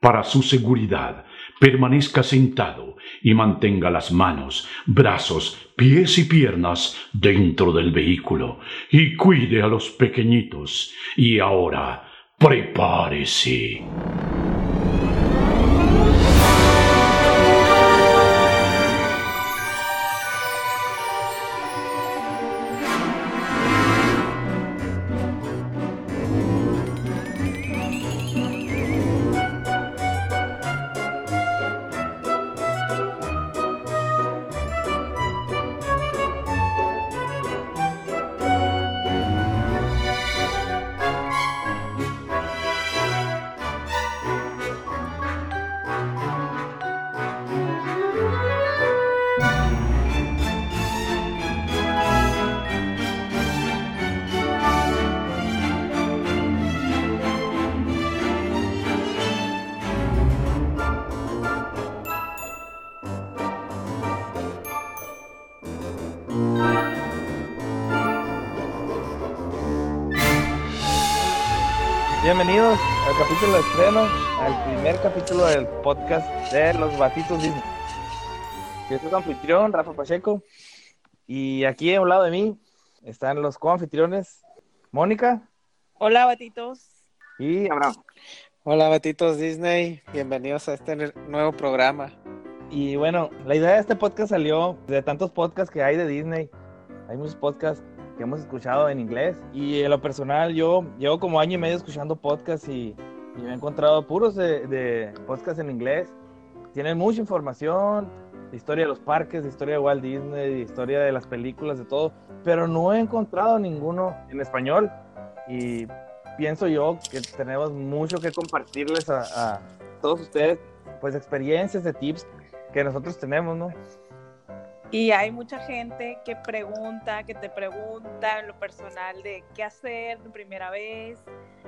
Para su seguridad, permanezca sentado y mantenga las manos, brazos, pies y piernas dentro del vehículo y cuide a los pequeñitos. Y ahora, prepárese. Bienvenidos al capítulo de estreno, al primer capítulo del podcast de los Batitos Disney. Yo soy tu anfitrión, Rafa Pacheco, y aquí a un lado de mí están los coanfitriones, Mónica. Hola, Batitos. Y Abraham. Hola, Batitos Disney, bienvenidos a este nuevo programa. Y bueno, la idea de este podcast salió de tantos podcasts que hay de Disney. Hay muchos podcasts que hemos escuchado en inglés. Y en lo personal, yo llevo como año y medio escuchando podcasts y, y me he encontrado puros de, de podcasts en inglés. Tienen mucha información, de historia de los parques, de historia de Walt Disney, de historia de las películas, de todo. Pero no he encontrado ninguno en español. Y pienso yo que tenemos mucho que compartirles a, a todos ustedes, pues experiencias, de tips que nosotros tenemos, ¿no? Y hay mucha gente que pregunta, que te pregunta en lo personal de qué hacer primera vez,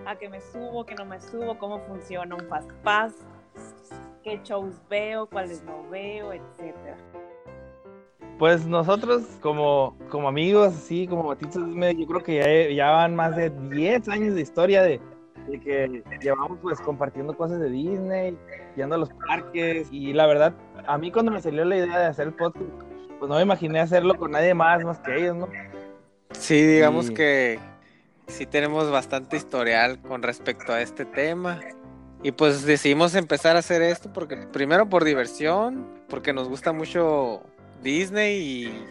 a qué me subo, qué no me subo, cómo funciona un Fast Pass, qué shows veo, cuáles no veo, etcétera. Pues nosotros como, como amigos, así como Batitos, yo creo que ya, ya van más de 10 años de historia de, de que llevamos pues compartiendo cosas de Disney, yendo a los parques y la verdad, a mí cuando me salió la idea de hacer el podcast, pues no me imaginé hacerlo con nadie más más que ellos, ¿no? Sí, digamos Sí. que sí tenemos bastante historial con respecto a este tema. Y pues decidimos empezar a hacer esto porque primero por diversión, porque nos gusta mucho Disney y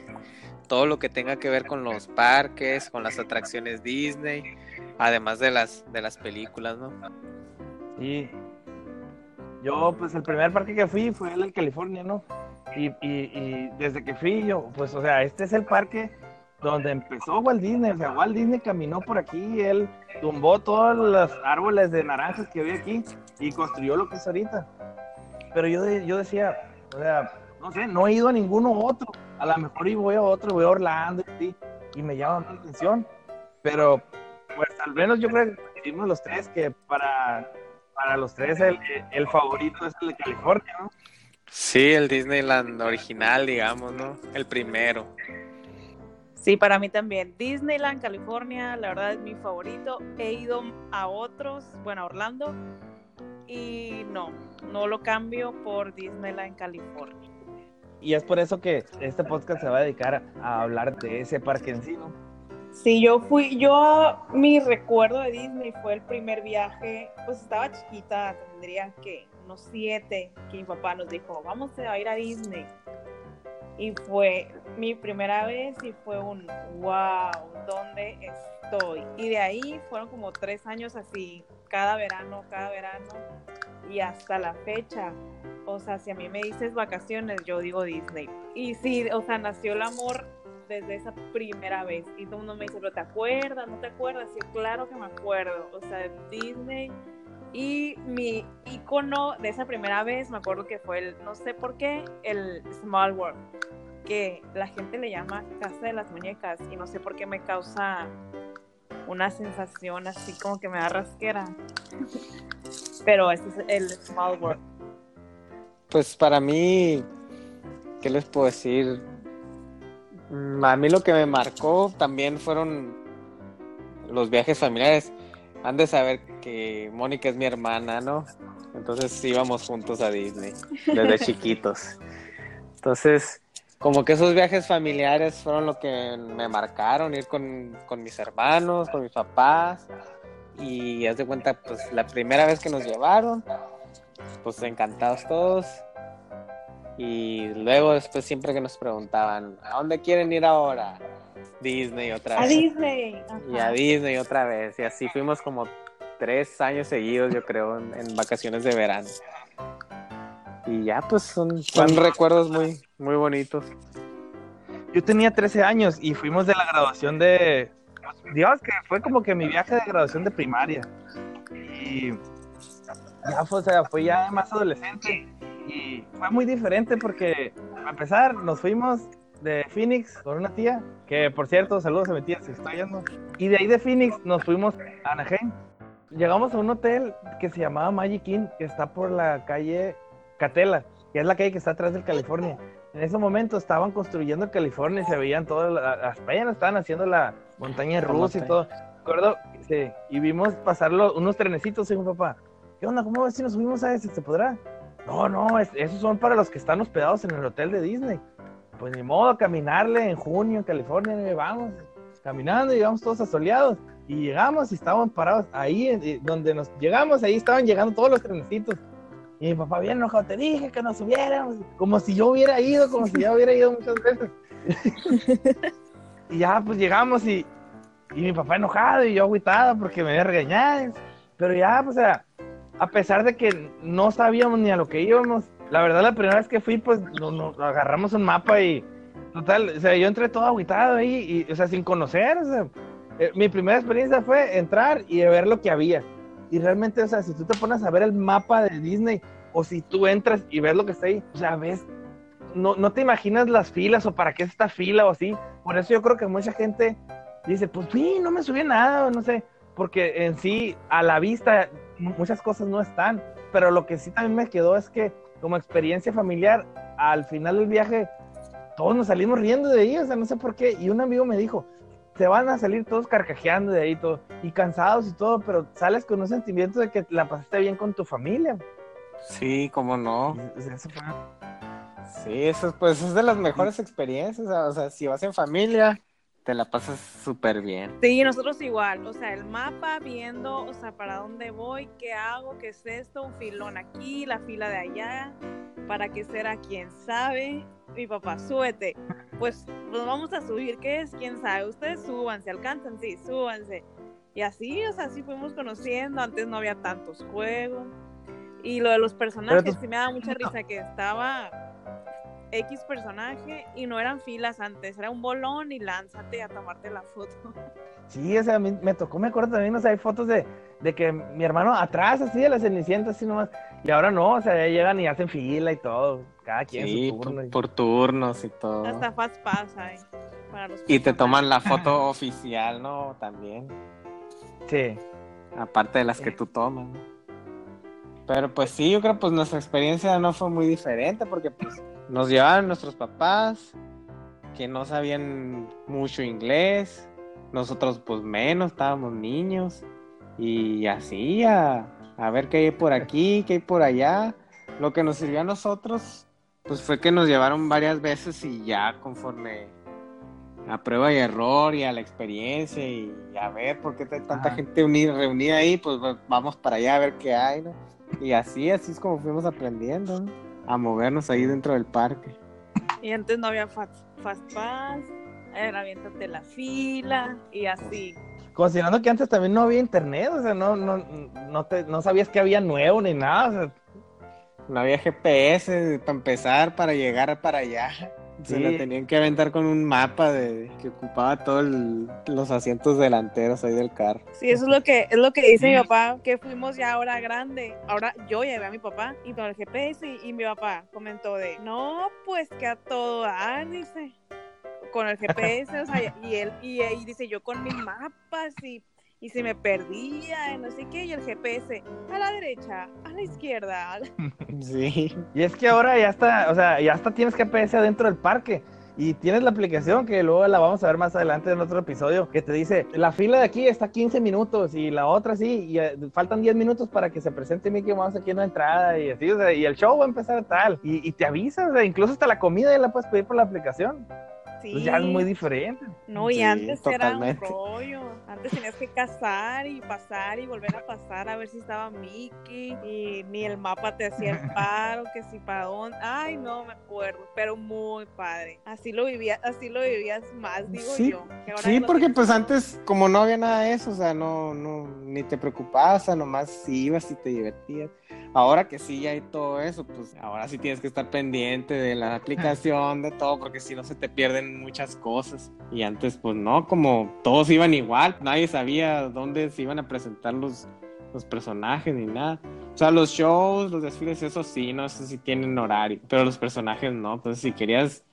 todo lo que tenga que ver con los parques, con las atracciones Disney, además de las de las películas, ¿no? Sí. Yo, pues el primer parque que fui fue el de California, ¿no? Y, y, y desde que fui yo, pues, o sea, este es el parque donde empezó Walt Disney. O sea, Walt Disney caminó por aquí, él tumbó todos los árboles de naranjas que había aquí y construyó lo que es ahorita. Pero yo, yo decía, o sea, no sé, no he ido a ninguno otro. A lo mejor y voy a otro, voy a Orlando y, y me llama la atención. Pero, pues al menos yo creo que los tres que para, para los tres el, el favorito es el de California, ¿no? Sí, el Disneyland original, digamos, ¿no? El primero. Sí, para mí también. Disneyland, California, la verdad es mi favorito. He ido a otros, bueno, a Orlando, y no, no lo cambio por Disneyland, California. Y es por eso que este podcast se va a dedicar a hablar de ese parque en sí, ¿no? Sí, yo fui, yo, mi recuerdo de Disney fue el primer viaje, pues estaba chiquita, tendría que unos siete, que mi papá nos dijo, vamos a ir a Disney. Y fue mi primera vez y fue un, wow, ¿dónde estoy? Y de ahí fueron como tres años así, cada verano, cada verano, y hasta la fecha. O sea, si a mí me dices vacaciones, yo digo Disney. Y sí, o sea, nació el amor desde esa primera vez. Y todo el mundo me dice, pero ¿te acuerdas? ¿No te acuerdas? Sí, claro que me acuerdo. O sea, Disney. Y mi icono de esa primera vez, me acuerdo que fue el, no sé por qué, el Small World. Que la gente le llama Casa de las Muñecas. Y no sé por qué me causa una sensación así como que me da rasquera. Pero este es el Small World. Pues para mí, ¿qué les puedo decir? Mm, A mí lo que me marcó también fueron los viajes familiares. Han de saber que Mónica es mi hermana, ¿no? Entonces íbamos juntos a Disney desde chiquitos. Entonces, como que esos viajes familiares fueron lo que me marcaron, ir con, con mis hermanos, con mis papás. Y haz de cuenta, pues la primera vez que nos llevaron, pues encantados todos. Y luego después siempre que nos preguntaban, ¿a dónde quieren ir ahora? Disney otra A vez. Disney. Y a Disney otra vez. Y así fuimos como tres años seguidos, yo creo, en, en vacaciones de verano. Y ya, pues son, son recuerdos muy, muy bonitos. Yo tenía 13 años y fuimos de la graduación de. Dios, que fue como que mi viaje de graduación de primaria. Y ya fue, o sea, fue ya más adolescente. Y fue muy diferente porque, a empezar, nos fuimos de Phoenix con una tía, que por cierto, saludos a mi tía si está yendo. Y de ahí de Phoenix nos fuimos a Anaheim. Llegamos a un hotel que se llamaba Magic Inn, que está por la calle Catela, que es la calle que está atrás del California. En ese momento estaban construyendo el California y se veían todas la- las apenas estaban haciendo la montaña rusa y todo. Recuerdo, sí, y vimos pasar los- unos trenecitos mi papá, ¿qué onda? ¿Cómo ves si nos subimos a ese? ¿Se podrá? No, no, es- esos son para los que están hospedados en el hotel de Disney. Pues ni modo, caminarle en junio en California, vamos, caminando, llegamos todos asoleados. Y llegamos y estábamos parados ahí, eh, donde nos llegamos, ahí estaban llegando todos los trenecitos. Y mi papá bien enojado, te dije que nos subiéramos, como si yo hubiera ido, como si ya hubiera ido muchas veces. y ya pues llegamos y, y mi papá enojado y yo agüitado porque me había regañado. Pero ya, pues, o sea, a pesar de que no sabíamos ni a lo que íbamos, la verdad la primera vez que fui, pues, no, no, agarramos un mapa y, total, o sea, yo entré todo agüitado ahí, y, o sea, sin conocer, eh, mi primera experiencia fue entrar y ver lo que había. Y realmente, o sea, si tú te pones a ver el mapa de Disney, o si tú entras y ves lo que está ahí, o sea, ves, no, no te imaginas las filas o para qué es esta fila o así. Por eso yo creo que mucha gente dice, pues sí, no me subí nada, o no sé, porque en sí, a la vista, muchas cosas no están. Pero lo que sí también me quedó es que, como experiencia familiar, al final del viaje, todos nos salimos riendo de ahí, o sea, no sé por qué. Y un amigo me dijo, se van a salir todos carcajeando de ahí todo, y cansados y todo, pero sales con un sentimiento de que la pasaste bien con tu familia. Sí, cómo no. Y, o sea, eso fue- Sí, eso pues es de las mejores experiencias. O sea, si vas en familia, te la pasas súper bien. Sí, nosotros igual, o sea, el mapa viendo, o sea, para dónde voy, qué hago, qué es esto, un filón aquí, la fila de allá, para qué será, quién sabe. Mi papá, súbete. Pues nos vamos a subir, ¿qué es? ¿Quién sabe? Ustedes súbanse, alcanzan, sí, súbanse. Y así, o sea, así fuimos conociendo, antes no había tantos juegos. Y lo de los personajes, tú- sí me daba mucha risa que estaba X personaje y no eran filas antes, era un bolón y lánzate a tomarte la foto. Sí, o sea, a mí me tocó, me acuerdo también, o sea, hay fotos de, de que mi hermano atrás, así, de la cenicienta, así nomás. Y ahora no, o sea, ya llegan y hacen fila y todo, cada quien Sí, su turno. por, y- por turnos y todo. Hasta Fast Pass hay para los Y te toman la foto oficial, ¿no? También. Sí. Aparte de las que tú tomas. ¿no? Pero pues sí, yo creo pues nuestra experiencia no fue muy diferente porque pues nos llevaron nuestros papás que no sabían mucho inglés, nosotros pues menos, estábamos niños y así a, a ver qué hay por aquí, qué hay por allá. Lo que nos sirvió a nosotros pues fue que nos llevaron varias veces y ya conforme a prueba y error y a la experiencia y a ver por qué hay tanta Ajá. gente unida, reunida ahí, pues va- vamos para allá a ver qué hay, ¿no? Y así, así es como fuimos aprendiendo, ¿no? A movernos ahí dentro del parque. Y antes no había Fast, fast Pass, era aviéntate la fila y así. Considerando que antes también no había internet, o sea, no, no, no, te, no sabías que había nuevo ni nada, o sea, No había GPS para empezar, para llegar para allá. Se la tenían que aventar con un mapa de que ocupaba todos los asientos delanteros ahí del carro. Sí, eso es lo que es lo que dice Sí. mi papá, que fuimos ya ahora grande. Ahora yo llevé a mi papá y con el GPS y, y mi papá comentó de, no, pues que a todo dar, dice, con el GPS, o sea, y él, y, y dice yo con mis mapas y, y se me perdía, y no sé qué, y el GPS, a la derecha, a la izquierda, a la- Sí. Y es que ahora ya está, o sea, ya hasta tienes GPS adentro del parque. Y tienes la aplicación que luego la vamos a ver más adelante en otro episodio, que te dice, la fila de aquí está 15 minutos y la otra sí, y eh, faltan 10 minutos para que se presente Mickey Mouse aquí en la entrada y así, y el show va a empezar tal. Y, te avisa, o sea, incluso hasta la comida ya la puedes pedir por la aplicación. Sí. Pues ya es muy diferente. No, y Sí, antes era un rollo. Antes tenías que cazar y pasar y volver a pasar a ver si estaba Mickey. Y ni el mapa te hacía el paro, que si para dónde. Ay, no me acuerdo. Pero muy padre. Así lo vivías, así lo vivías más, digo Sí, yo. Sí, porque pues antes, como no había nada de eso, o sea, no, no, ni te preocupabas, o sea, nomás ibas y te divertías. Ahora que sí hay todo eso, pues ahora sí tienes que estar pendiente de la aplicación, de todo, porque si no se te pierden muchas cosas. Y antes, pues no, como todos iban igual, nadie sabía dónde se iban a presentar los, los personajes ni nada. O sea, los shows, los desfiles, eso sí, no sé si tienen horario, pero los personajes no. Entonces, si querías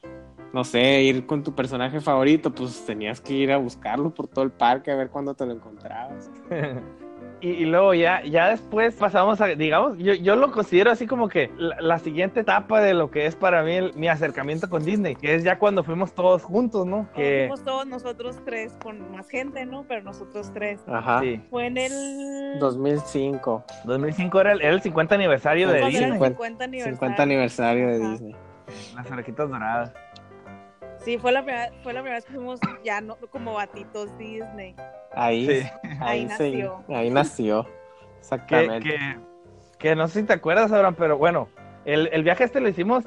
no sé, ir con tu personaje favorito, pues tenías que ir a buscarlo por todo el parque a ver cuándo te lo encontrabas. Y, y luego ya, ya después pasamos a, digamos, yo, yo lo considero así como que la, la siguiente etapa de lo que es para mí el- mi acercamiento con Disney, que es ya cuando fuimos todos juntos, ¿no? Que Fuimos todos nosotros tres con más gente, ¿no? Pero nosotros tres. Ajá. sí, Fue en el. 2005, 2005 era el, era el 50 aniversario de Disney, 50 aniversario. 50 aniversario de Ajá. Disney. las orejitas doradas. Sí, fue la primera, fue la primera vez que fuimos ya no como batitos Disney. Ahí, Sí. Ahí ahí, nació. sí, ahí nació. Exactamente. que, que no sé si te acuerdas, Abraham, pero bueno, el, el viaje este lo hicimos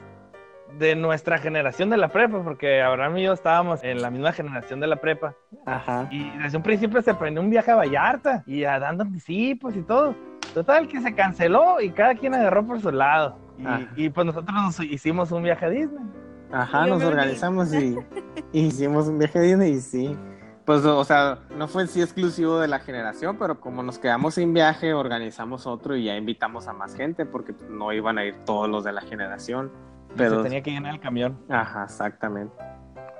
de nuestra generación de la prepa, porque Abraham y yo estábamos en la misma generación de la prepa. Ajá. Y desde un principio se planeó un viaje a Vallarta y a dando anticipos y todo. Total, que se canceló y cada quien agarró por su lado. Y, y, pues nosotros nos hicimos un viaje a Disney. Ajá, nos organizamos y, y hicimos un viaje a Disney y sí. Pues, o sea, no fue en sí exclusivo de la generación, pero como nos quedamos sin viaje, organizamos otro y ya invitamos a más gente porque pues, no iban a ir todos los de la generación. Pero se tenía que llenar el camión. ajá, exactamente.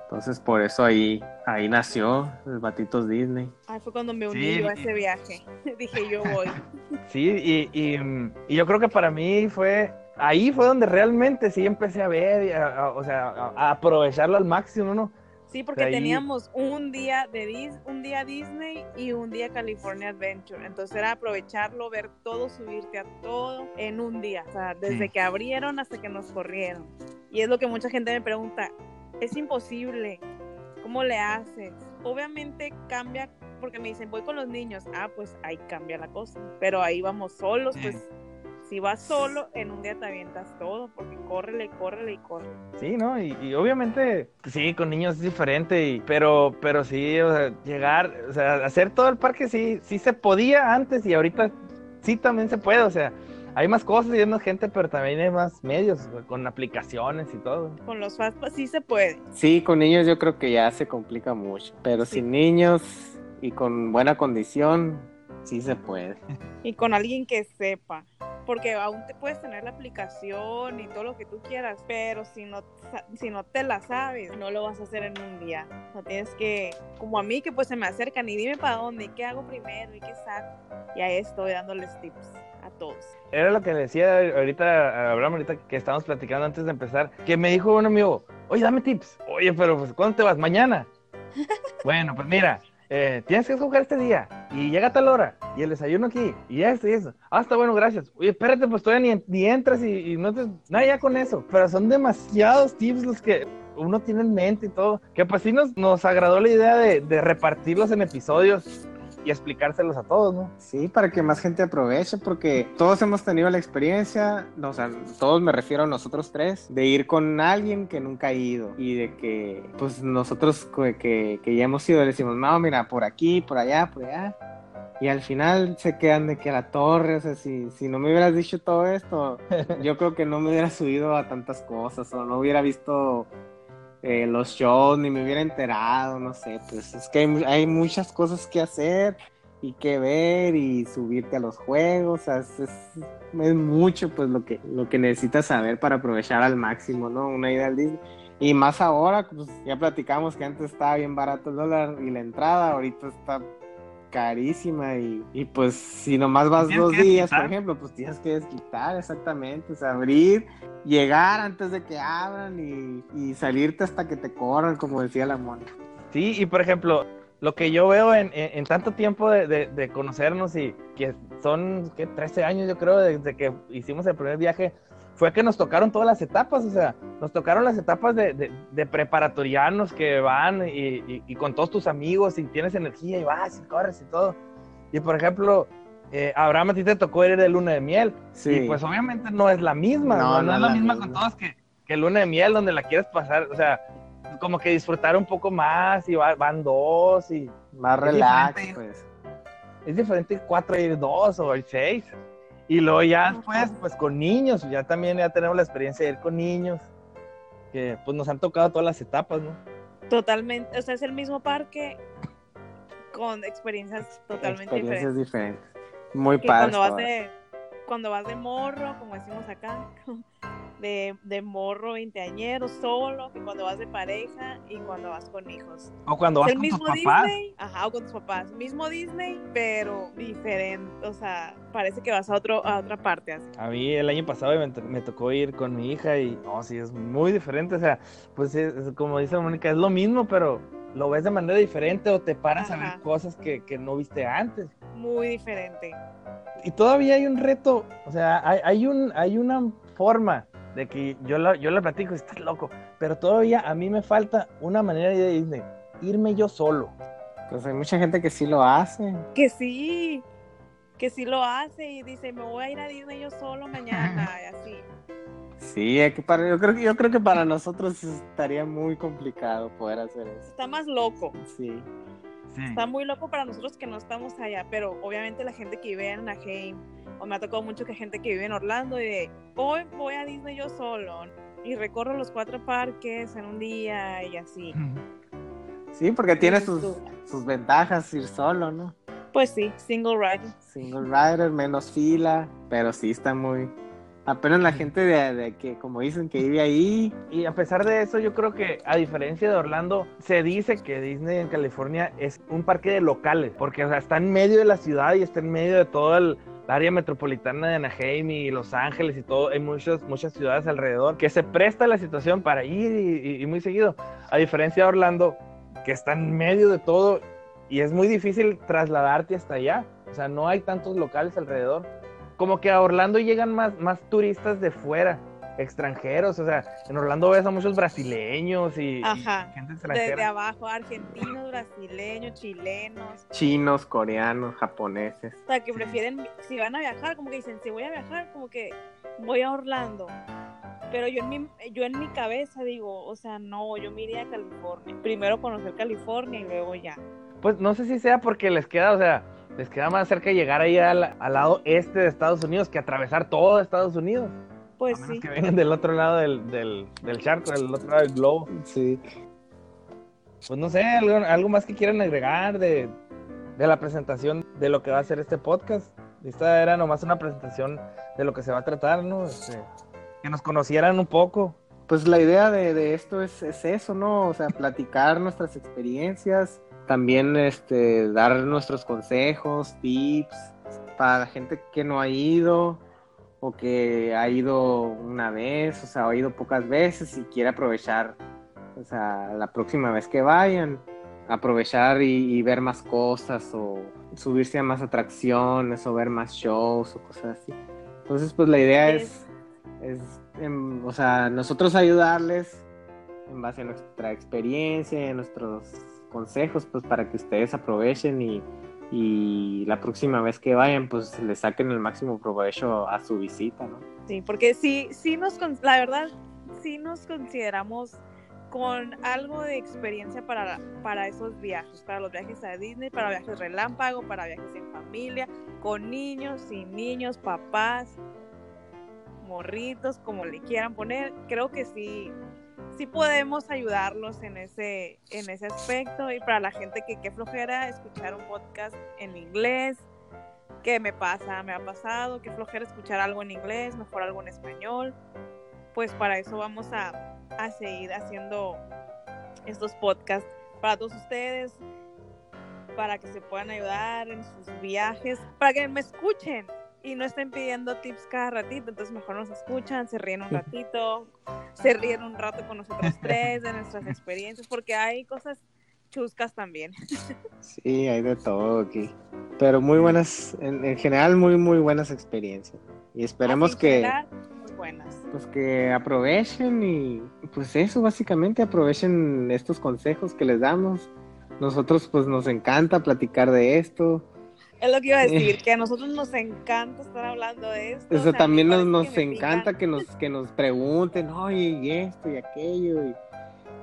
Entonces, por eso ahí, ahí nació el Batitos Disney. Ay, fue cuando me uní Sí, yo a ese viaje. Dije, yo voy. Sí, y, y, y yo creo que para mí fue, ahí fue donde realmente sí empecé a ver, y a- a- o sea, a, a aprovecharlo al máximo, ¿no? Sí, porque teníamos un día de Dis un día Disney y un día California Adventure. Entonces era aprovecharlo, ver todo, subirte a todo en un día. O sea, desde Sí. que abrieron hasta que nos corrieron. Y es lo que mucha gente me pregunta, es imposible. ¿Cómo le haces? Obviamente cambia porque me dicen, voy con los niños. Ah, pues ahí cambia la cosa. Pero ahí vamos solos, Sí. pues si vas solo, en un día te avientas todo, porque córrele, córrele y corre. Sí, ¿no? Y, y obviamente, sí, con niños es diferente, y, pero, pero sí, o sea, llegar, o sea, hacer todo el parque sí, sí se podía antes y ahorita sí también se puede, o sea, hay más cosas y hay más gente, pero también hay más medios, con aplicaciones y todo. Con los Fastpass sí se puede. Sí, con niños yo creo que ya se complica mucho, pero Sí. sin niños y con buena condición, sí se puede. Y con alguien que sepa. Porque aún te puedes tener la aplicación y todo lo que tú quieras, pero si no, si no te la sabes, no lo vas a hacer en un día. O sea, tienes que, como a mí, que pues se me acercan y dime para dónde, y qué hago primero y qué saco. Y ahí estoy dándoles tips a todos. Era lo que le decía ahorita a Abraham, ahorita que estábamos platicando antes de empezar, que me dijo un amigo, oye, dame tips. Oye, pero pues, ¿cuándo te vas? Mañana. bueno, pues mira, eh, tienes que escoger este día y llega a tal hora y el desayuno aquí y esto y eso. Ah, está bueno, gracias. Oye, espérate, pues todavía ni, entras y, y no te... Nada, ya con eso. Pero son demasiados tips los que uno tiene en mente y todo. Que pues sí nos, nos agradó la idea de, de repartirlos en episodios y explicárselos a todos, ¿no? Sí, para que más gente aproveche, porque todos hemos tenido la experiencia, o sea, todos me refiero a nosotros tres, de ir con alguien que nunca ha ido y de que, pues nosotros que, que, que ya hemos ido, le decimos, no, mira, por aquí, por allá, por allá. Y al final se quedan de que a la torre, o sea, si, si no me hubieras dicho todo esto, yo creo que no me hubiera subido a tantas cosas o no hubiera visto eh, los shows ni me hubiera enterado, no sé, pues es que hay, hay muchas cosas que hacer y que ver y subirte a los juegos, o sea, es, es- es mucho pues lo que, lo que necesitas saber para aprovechar al máximo, ¿no? Una idea al Disney. Y más ahora, pues ya platicamos que antes estaba bien barato el dólar y la entrada, ahorita está carísima y, y pues si nomás vas dos días, por ejemplo, pues tienes que desquitar exactamente, o sea, abrir, llegar antes de que abran y, y salirte hasta que te corran, como decía la mona. Sí, y por ejemplo, lo que yo veo en, en- en tanto tiempo de, de- de conocernos y que son, ¿qué? 13 años yo creo, desde que hicimos el primer viaje, fue que nos tocaron todas las etapas, o sea, nos tocaron las etapas de, de- de preparatorianos que van y, y- y con todos tus amigos y tienes energía y vas y corres y todo. Y por ejemplo, eh, Abraham, a ti te tocó ir de luna de miel. Sí, Y pues obviamente no es la misma, No, no, no no es la la misma misma. con todos que, que luna de miel donde la quieres pasar, o sea, como que disfrutar un poco más y va- van dos y más relax, diferente. pues. es diferente cuatro ir dos o ir seis. Y luego ya después, pues con niños, ya también ya tenemos la experiencia de ir con niños, que pues nos han tocado todas las etapas, ¿no? Totalmente, o sea, es el mismo parque con experiencias totalmente Experiencias diferentes. diferentes. Muy Que padre. cuando vas de cuando vas de morro, como decimos acá, de, de morro veinteañero solo, que cuando vas de pareja y cuando vas con hijos. O cuando vas el con tus papás. Disney, ajá, o con tus papás. Mismo Disney, pero diferente, o sea, parece que vas a otro a otra parte así. A mí el año pasado me, to- me tocó ir con mi hija y, no, sí, es muy diferente. O sea, pues es, es como dice Mónica, es lo mismo, pero lo ves de manera diferente o te paras a ver cosas que, que no viste antes. Muy diferente. Y todavía hay un reto, o sea, hay, hay, un, hay una forma de que yo la, yo la platico, estás loco, pero todavía a mí me falta una manera de Disney, irme yo solo. Pues hay mucha gente que sí lo hace. Que sí, que sí lo hace y dice, me voy a ir a Disney yo solo mañana, y así. Sí, hay que para, yo creo que yo creo que para nosotros estaría muy complicado poder hacer eso. Está más loco. Sí. Está muy loco para nosotros que no estamos allá, pero obviamente la gente que vive en Anaheim, o me ha tocado mucho que gente que vive en Orlando, y de hoy voy a Disney yo solo, y recorro los cuatro parques en un día y así. Sí, porque tiene sus, sus ventajas ir solo, ¿no? Pues sí, single rider. Single rider, menos fila, pero sí está muy... Apenas la gente de, de que, como dicen, que vive ahí, Y a pesar de eso, yo creo que a diferencia de Orlando, se dice que Disney en California es un parque de locales, porque o sea, está en medio de la ciudad y está en medio de toda el área metropolitana de Anaheim y Los Ángeles y todo, hay muchas, muchas ciudades alrededor que se presta la situación para ir y, y- y muy seguido. A diferencia de Orlando, que está en medio de todo y es muy difícil trasladarte hasta allá. O sea, no hay tantos locales alrededor. Como que a Orlando llegan más, más turistas de fuera, extranjeros. O sea, en Orlando ves a muchos brasileños y, y Ajá. gente Desde extranjera. abajo, argentinos, brasileños, chilenos, chinos, coreanos, japoneses. o sea, que prefieren, si van a viajar, como que dicen, si voy a viajar, como que voy a Orlando. Pero yo en mi, yo en mi cabeza digo, o sea, no, yo me iría a California. Primero conocer California y luego ya. Pues no sé si sea porque les queda, o sea, les queda más cerca llegar ahí al, al lado este de Estados Unidos que atravesar todo Estados Unidos. Pues a menos sí. que vengan del otro lado del, del, del charco, del otro lado del globo. Sí. Pues no sé, algo, algo más que quieran agregar de, de la presentación de lo que va a ser este podcast. Esta era nomás una presentación de lo que se va a tratar, ¿no? Este, que nos conocieran un poco. Pues la idea de, de esto es, es eso, ¿no? O sea, platicar nuestras experiencias, también este, dar nuestros consejos, tips para la gente que no ha ido o que ha ido una vez, o sea, ha ido pocas veces y quiere aprovechar, o sea, la próxima vez que vayan, aprovechar y, y ver más cosas o subirse a más atracciones o ver más shows o cosas así. Entonces, pues la idea es es, em, o sea, nosotros ayudarles en base a nuestra experiencia, a nuestros consejos, pues para que ustedes aprovechen y, y la próxima vez que vayan, pues le saquen el máximo provecho a su visita, ¿no? Sí, porque sí, sí nos, la verdad, sí nos consideramos con algo de experiencia para, para esos viajes, para los viajes a Disney, para viajes relámpago, para viajes en familia, con niños, sin niños, papás, morritos, como le quieran poner. Creo que sí, sí podemos ayudarlos en ese, en ese aspecto y para la gente que qué flojera escuchar un podcast en inglés, ¿qué me pasa? Me ha pasado, qué flojera escuchar algo en inglés, mejor algo en español. Pues para eso vamos a, a seguir haciendo estos podcasts para todos ustedes, para que se puedan ayudar en sus viajes, para que me escuchen y no estén pidiendo tips cada ratito, entonces mejor nos escuchan, se ríen un ratito, se ríen un rato con nosotros tres de nuestras experiencias, porque hay cosas chuscas también. Sí, hay de todo aquí. Pero muy buenas, en, en general muy, muy buenas experiencias. Y esperemos que, general, muy buenas. pues que aprovechen y pues eso básicamente aprovechen estos consejos que les damos. Nosotros pues nos encanta platicar de esto. Es lo que iba a decir, que a nosotros nos encanta estar hablando de esto. o Eso sea, también nos, nos que encanta pican. que nos, que nos pregunten, oye, y esto y aquello. Y,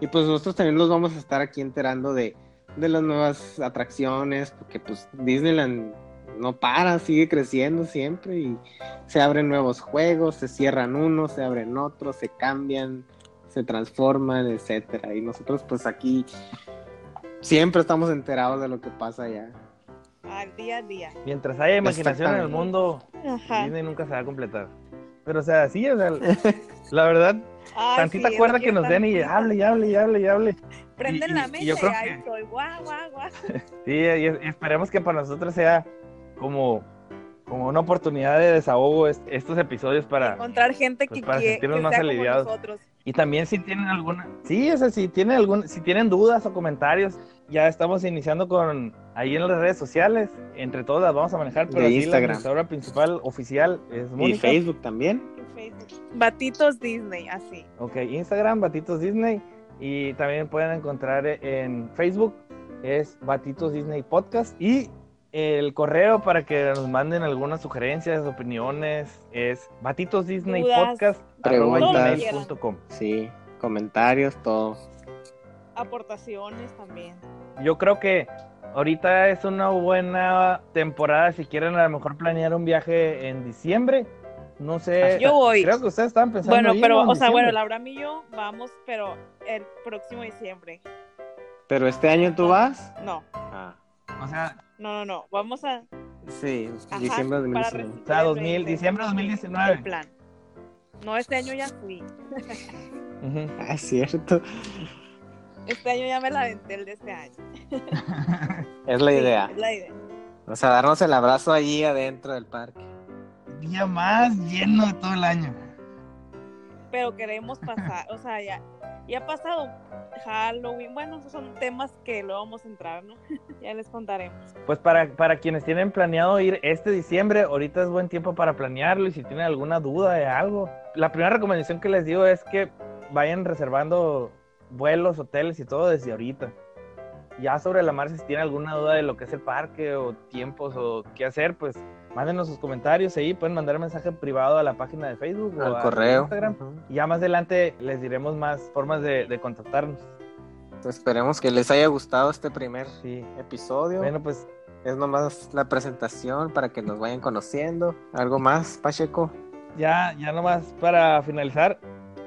y pues nosotros también los vamos a estar aquí enterando de, de las nuevas atracciones, porque pues Disneyland no para, sigue creciendo siempre y se abren nuevos juegos, se cierran unos, se abren otros, se cambian, se transforman, etcétera. Y nosotros pues aquí siempre estamos enterados de lo que pasa allá. Al día a día. Mientras haya imaginación en el mundo, Ajá. Disney nunca se va a completar. Pero, o sea, sí, o sea, la verdad, Ay, tantita sí, cuerda que nos den y hable y hable y hable y hable. Prenden y- la y mesa yo y creo ahí que- estoy, guau, guau, guau. Sí, y, y esperemos que para nosotros sea como, como una oportunidad de desahogo est- estos episodios para... Encontrar gente pues, que, para quiere- sentirnos que más sea como aliviados. nosotros. Y también si tienen alguna... Sí, o sea, si tienen, algún, si tienen dudas o comentarios, ya estamos iniciando con ahí en las redes sociales. Entre todas las vamos a manejar, pero aquí la administradora principal oficial es Y Mónica. Facebook también. Facebook. Batitos Disney, así. Ok, Instagram, Batitos Disney. Y también pueden encontrar en Facebook, es Batitos Disney Podcast. Y el correo para que nos manden algunas sugerencias, opiniones, es Batitos Disney Preguntas. Sí, comentarios, todo. Aportaciones también. Yo creo que ahorita es una buena temporada si quieren a lo mejor planear un viaje en diciembre. No sé. Yo voy. Creo que ustedes estaban pensando. Bueno, pero, o sea, bueno. Laura y yo vamos, pero el próximo diciembre. Pero este año tú vas. No, Ah, O sea, no, no, no. Vamos a. sí, Ajá, diciembre de para 2019. o sea, recibir 2000, el- diciembre de 2019. El plan. No, este año ya fui. Ah, es cierto. Este año ya me la aventé el de este año. Es la Sí, idea. es la idea. O sea, darnos el abrazo allí adentro del parque. Día más lleno de todo el año. Pero queremos pasar, o sea, ya, ya ha pasado Halloween. Bueno, esos son temas que luego vamos a entrar, ¿no? ya les contaremos. Pues para, para quienes tienen planeado ir este diciembre, ahorita es buen tiempo para planearlo y si tienen alguna duda de algo. La primera recomendación que les digo es que vayan reservando vuelos, hoteles y todo desde ahorita. Ya sobre la marcha, si tienen alguna duda de lo que es el parque o tiempos o qué hacer, pues mándenos sus comentarios ahí, pueden mandar mensaje privado a la página de Facebook o Al a correo. Instagram. Ujú. Y ya más adelante les diremos más formas de, de contactarnos. Esperemos que les haya gustado este primer Sí. episodio. Bueno, pues Es nomás la presentación para que nos vayan conociendo. ¿Algo más, Pacheco? ya, ya nomás para finalizar,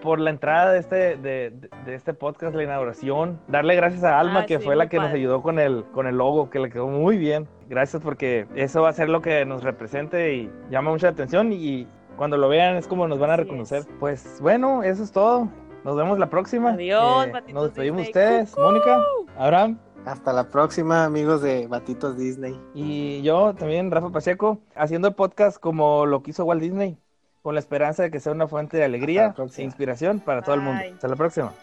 por la entrada de este, de, este podcast, la inauguración, darle gracias a Alma, Ah, que sí, fue la que nos ayudó con el, con el logo, que le quedó muy bien. Gracias porque eso va a ser lo que nos represente y llama mucha atención y cuando lo vean es como nos van a Así reconocer. es. Pues bueno, eso es todo. Nos vemos la próxima. Adiós, Eh, Nos despedimos Disney. ustedes, Mónica, Abraham. Hasta la próxima, amigos de Batitos Disney. Y yo también, Rafa Pacheco, haciendo el podcast como lo quiso Walt Disney, con la esperanza de que sea una fuente de alegría e inspiración para todo el mundo. Hasta la próxima.